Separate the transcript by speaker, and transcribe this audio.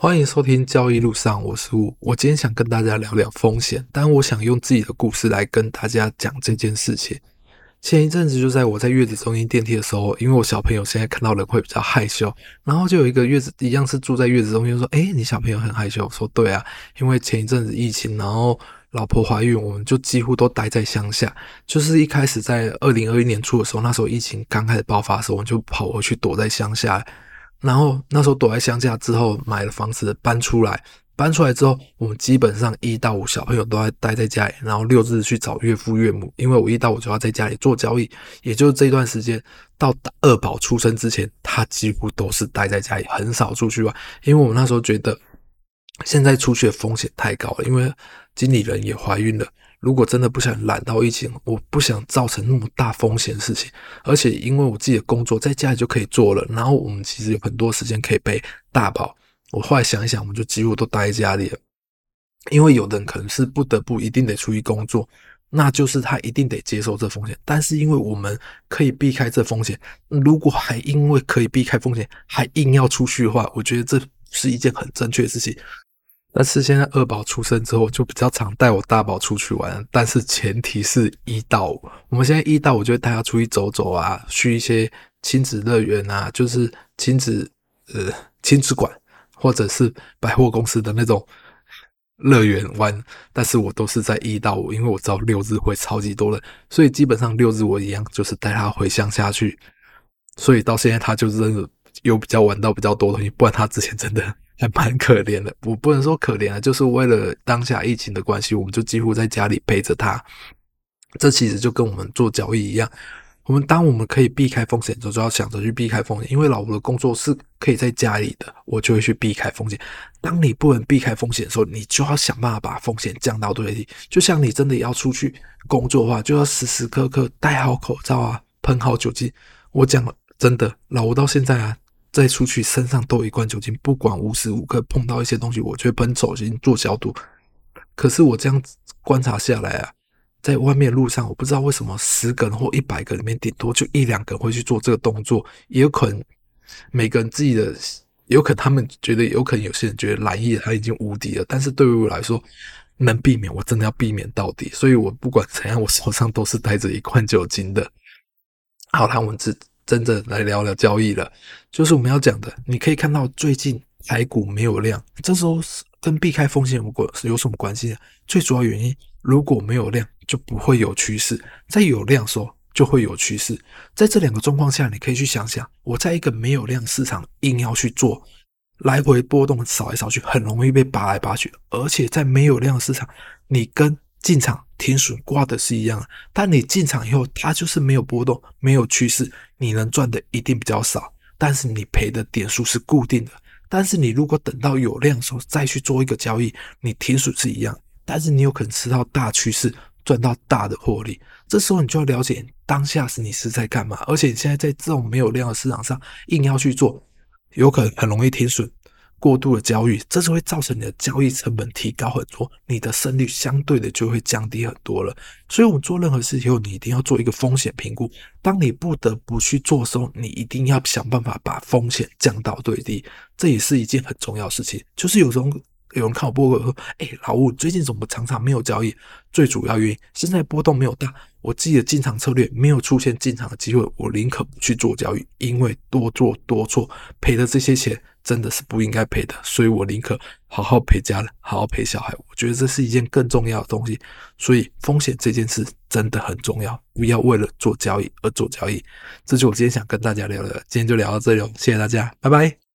Speaker 1: 欢迎收听交易路上，我是吴。我今天想跟大家聊聊风险，但我想用自己的故事来跟大家讲这件事情。前一阵子就在我在月子中心电梯的时候，因为我小朋友现在看到人会比较害羞，然后就有一个月子一样是住在月子中心，说：“诶，你小朋友很害羞。”我说：“对啊，因为前一阵子疫情，然后老婆怀孕，我们就几乎都待在乡下。就是一开始在二零二一年初的时候，那时候疫情刚开始爆发的时候，我们就跑回去躲在乡下。”然后那时候躲在乡下之后，买了房子搬出来，搬出来之后，我们基本上一到五小朋友都在待在家里，然后六日去找岳父岳母，因为我一到五就要在家里做交易，也就是这段时间到二宝出生之前，他几乎都是待在家里，很少出去玩，因为我们那时候觉得现在出去的风险太高了，因为经理人也怀孕了。如果真的不想染到疫情，我不想造成那么大风险的事情。而且因为我自己的工作在家里就可以做了，然后我们其实有很多时间可以被大跑。我后来想一想，我们就几乎都待在家里了。因为有的人可能是不得不一定得出去工作，那就是他一定得接受这风险。但是因为我们可以避开这风险，如果还因为可以避开风险还硬要出去的话，我觉得这是一件很正确的事情。但是现在二宝出生之后，就比较常带我大宝出去玩。但是前提是一到五，我们现在一到五就会带他出去走走啊，去一些亲子乐园啊，就是亲子呃亲子馆或者是百货公司的那种乐园玩。但是我都是在一到五，因为我知道六日会超级多人，所以基本上六日我一样就是带他回乡下去。所以到现在他就真的有比较玩到比较多东西，不然他之前真的。还蛮可怜的，我不能说可怜啊，就是为了当下疫情的关系，我们就几乎在家里陪着他。这其实就跟我们做交易一样，我们当我们可以避开风险的时候，就要想着去避开风险。因为老吴的工作是可以在家里的，我就会去避开风险。当你不能避开风险的时候，你就要想办法把风险降到最低。就像你真的要出去工作的话，就要时时刻刻戴好口罩啊，喷好酒精。我讲，真的，老吴到现在啊。再出去，身上都一罐酒精，不管无时无刻碰到一些东西，我就会喷酒精做消毒。可是我这样子观察下来啊，在外面路上，我不知道为什么十个人或一百个里面，顶多就一两个会去做这个动作。也有可能每个人自己的，有可能他们觉得，有可能有些人觉得蓝液他已经无敌了。但是对于我来说，能避免我真的要避免到底。所以我不管怎样，我手上都是带着一罐酒精的。好，他们自。真的来聊聊交易了，就是我们要讲的。你可以看到最近台股没有量，这时候跟避开风险有关是有什么关系呢？最主要原因，如果没有量，就不会有趋势；在有量时候，就会有趋势。在这两个状况下，你可以去想想，我在一个没有量市场硬要去做，来回波动扫来扫去，很容易被拔来拔去。而且在没有量市场，你跟进场停损挂的是一样，但你进场以后，它就是没有波动，没有趋势，你能赚的一定比较少，但是你赔的点数是固定的。但是你如果等到有量的时候再去做一个交易，你停损是一样，但是你有可能吃到大趋势，赚到大的获利。这时候你就要了解当下是你是在干嘛，而且你现在在这种没有量的市场上硬要去做，有可能很容易停损。过度的交易，这是会造成你的交易成本提高很多，你的胜率相对的就会降低很多了。所以，我们做任何事情后，你一定要做一个风险评估。当你不得不去做的时候，你一定要想办法把风险降到最低。这也是一件很重要的事情。就是有时候有人看我播客说：“哎，老吴，最近怎么常常没有交易？”最主要原因，现在波动没有大，我自己的进场策略没有出现进场的机会，我宁可不去做交易，因为多做多错，赔的这些钱。真的是不应该赔的，所以我宁可好好陪家人，好好陪小孩。我觉得这是一件更重要的东西，所以风险这件事真的很重要，不要为了做交易而做交易。这就是我今天想跟大家聊的，今天就聊到这里，谢谢大家，拜拜。